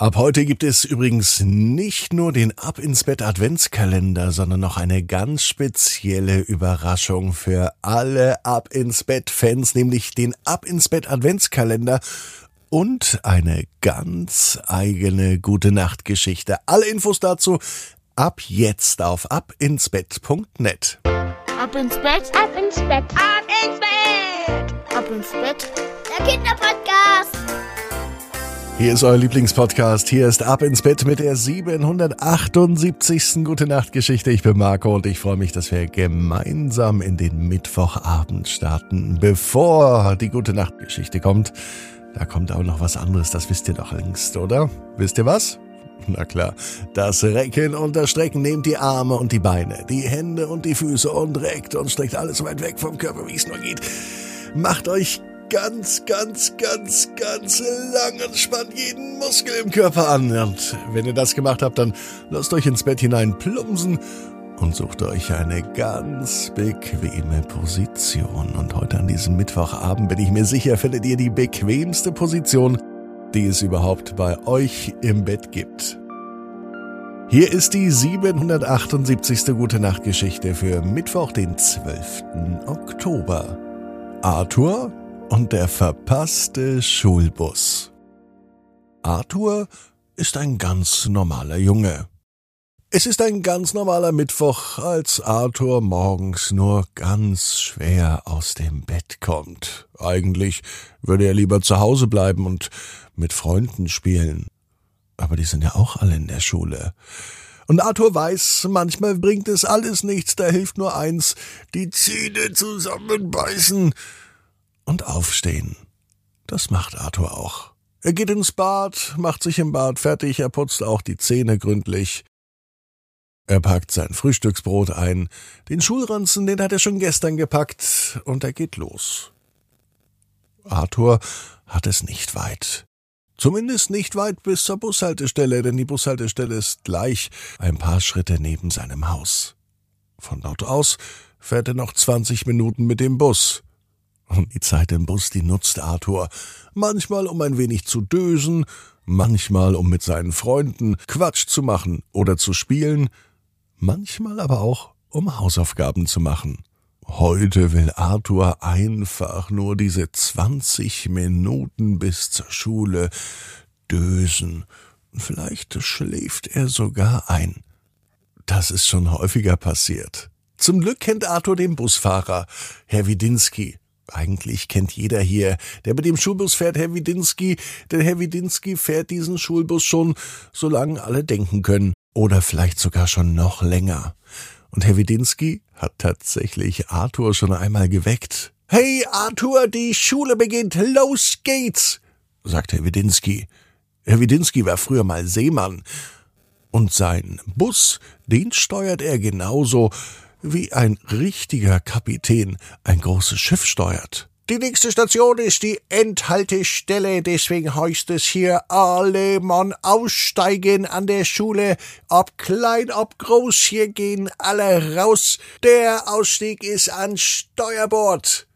Ab heute gibt es übrigens nicht nur den Ab ins Bett Adventskalender, sondern noch eine ganz spezielle Überraschung für alle Ab ins Bett Fans, nämlich den Ab ins Bett Adventskalender und eine ganz eigene gute Nacht Geschichte. Alle Infos dazu ab jetzt auf abinsbett.net. Ab ins Bett, ab ins Bett, ab ins Bett, ab ins Bett, der Kinderpodcast. Hier ist euer Lieblingspodcast. Hier ist Ab ins Bett mit der 778. Gute Nacht Geschichte. Ich bin Marco und ich freue mich, dass wir gemeinsam in den Mittwochabend starten. Bevor die Gute Nacht Geschichte kommt, da kommt auch noch was anderes. Das wisst ihr doch längst, oder? Wisst ihr was? Na klar, das Recken und das Strecken nehmt die Arme und die Beine, die Hände und die Füße und reckt und streckt alles so weit weg vom Körper, wie es nur geht. Macht euch ganz, ganz, ganz, ganz lang und spannt jeden Muskel im Körper an. Und wenn ihr das gemacht habt, dann lasst euch ins Bett hinein plumpsen und sucht euch eine ganz bequeme Position. Und heute an diesem Mittwochabend bin ich mir sicher, findet ihr die bequemste Position, die es überhaupt bei euch im Bett gibt. Hier ist die 778. Gute Nacht Geschichte für Mittwoch, den 12. Oktober. Arthur und der verpasste Schulbus. Arthur ist ein ganz normaler Junge. Es ist ein ganz normaler Mittwoch, als Arthur morgens nur ganz schwer aus dem Bett kommt. Eigentlich würde er lieber zu Hause bleiben und mit Freunden spielen. Aber die sind ja auch alle in der Schule. Und Arthur weiß, manchmal bringt es alles nichts, da hilft nur eins, die Zähne zusammenbeißen und aufstehen. Das macht Arthur auch. Er geht ins Bad, macht sich im Bad fertig, er putzt auch die Zähne gründlich. Er packt sein Frühstücksbrot ein, den Schulranzen, den hat er schon gestern gepackt, und er geht los. Arthur hat es nicht weit. Zumindest nicht weit bis zur Bushaltestelle, denn die Bushaltestelle ist gleich ein paar Schritte neben seinem Haus. Von dort aus fährt er noch 20 Minuten mit dem Bus. Und die Zeit im Bus, die nutzt Arthur. Manchmal, um ein wenig zu dösen, manchmal, um mit seinen Freunden Quatsch zu machen oder zu spielen, manchmal aber auch, um Hausaufgaben zu machen. Heute will Arthur einfach nur diese 20 Minuten bis zur Schule dösen. Vielleicht schläft er sogar ein. Das ist schon häufiger passiert. Zum Glück kennt Arthur den Busfahrer, Herr Widinski. Eigentlich kennt jeder hier, der mit dem Schulbus fährt, Herr Widinski, denn Herr Widinski fährt diesen Schulbus schon, solange alle denken können. Oder vielleicht sogar schon noch länger. Und Herr Widinski hat tatsächlich Arthur schon einmal geweckt. Hey Arthur, die Schule beginnt, los geht's, sagt Herr Widinski. Herr Widinski war früher mal Seemann. Und sein Bus, den steuert er genauso, wie ein richtiger Kapitän ein großes Schiff steuert. Die nächste Station ist die Endhaltestelle, deswegen heißt es hier alle Mann aussteigen an der Schule, ob klein, ob groß, hier gehen alle raus. Der Ausstieg ist an Steuerbord.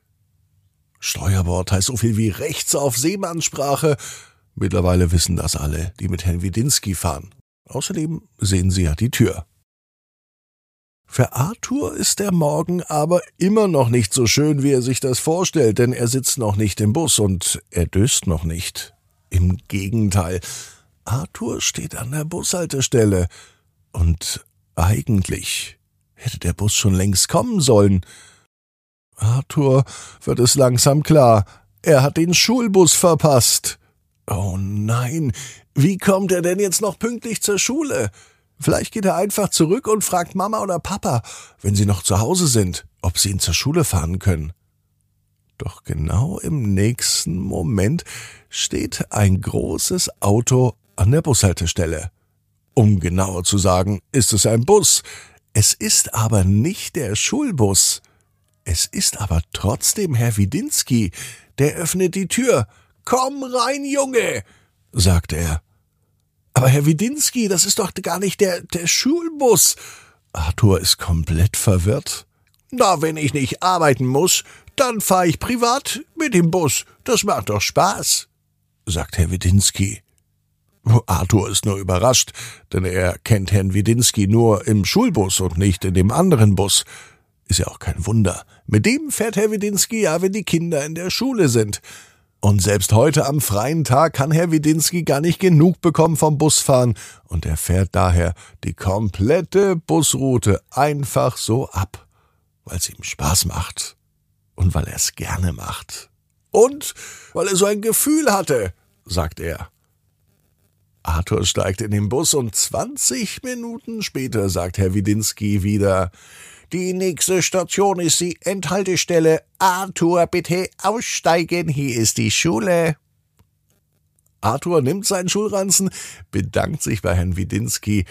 Steuerbord heißt so viel wie rechts auf Seemannssprache. Mittlerweile wissen das alle, die mit Herrn Widinski fahren. Außerdem sehen sie ja die Tür. Für Arthur ist der Morgen aber immer noch nicht so schön, wie er sich das vorstellt, denn er sitzt noch nicht im Bus und er döst noch nicht. Im Gegenteil, Arthur steht an der Bushaltestelle und eigentlich hätte der Bus schon längst kommen sollen. Arthur wird es langsam klar, er hat den Schulbus verpasst. Oh nein, wie kommt er denn jetzt noch pünktlich zur Schule? Vielleicht geht er einfach zurück und fragt Mama oder Papa, wenn sie noch zu Hause sind, ob sie ihn zur Schule fahren können. Doch genau im nächsten Moment steht ein großes Auto an der Bushaltestelle. Um genauer zu sagen, ist es ein Bus. Es ist aber nicht der Schulbus. Es ist aber trotzdem Herr Widinski. Der öffnet die Tür. Komm rein, Junge, sagt er. Aber Herr Widinski, das ist doch gar nicht der, der Schulbus. Arthur ist komplett verwirrt. Na, wenn ich nicht arbeiten muss, dann fahre ich privat mit dem Bus. Das macht doch Spaß, sagt Herr Widinski. Arthur ist nur überrascht, denn er kennt Herrn Widinski nur im Schulbus und nicht in dem anderen Bus. Ist ja auch kein Wunder. Mit dem fährt Herr Widinski ja, wenn die Kinder in der Schule sind. Und selbst heute am freien Tag kann Herr Widinski gar nicht genug bekommen vom Busfahren und er fährt daher die komplette Busroute einfach so ab, weil es ihm Spaß macht und weil er es gerne macht. Und weil er so ein Gefühl hatte, sagt er. Arthur steigt in den Bus und zwanzig Minuten später sagt Herr Widinski wieder Die nächste Station ist die Endhaltestelle. Arthur, bitte aussteigen, hier ist die Schule. Arthur nimmt seinen Schulranzen, bedankt sich bei Herrn Widinski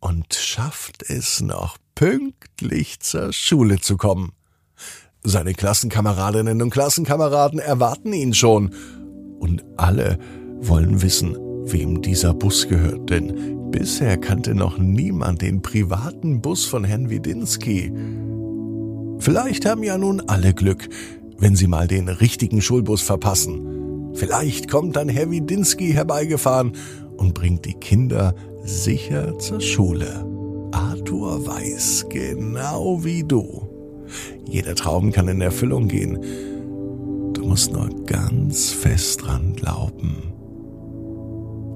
und schafft es noch pünktlich zur Schule zu kommen. Seine Klassenkameradinnen und Klassenkameraden erwarten ihn schon. Und alle wollen wissen, wem dieser Bus gehört, denn bisher kannte noch niemand den privaten Bus von Herrn Widinski. Vielleicht haben ja nun alle Glück, wenn sie mal den richtigen Schulbus verpassen. Vielleicht kommt dann Herr Widinski herbeigefahren und bringt die Kinder sicher zur Schule. Arthur weiß genau wie du. Jeder Traum kann in Erfüllung gehen. Du musst nur ganz fest dran glauben.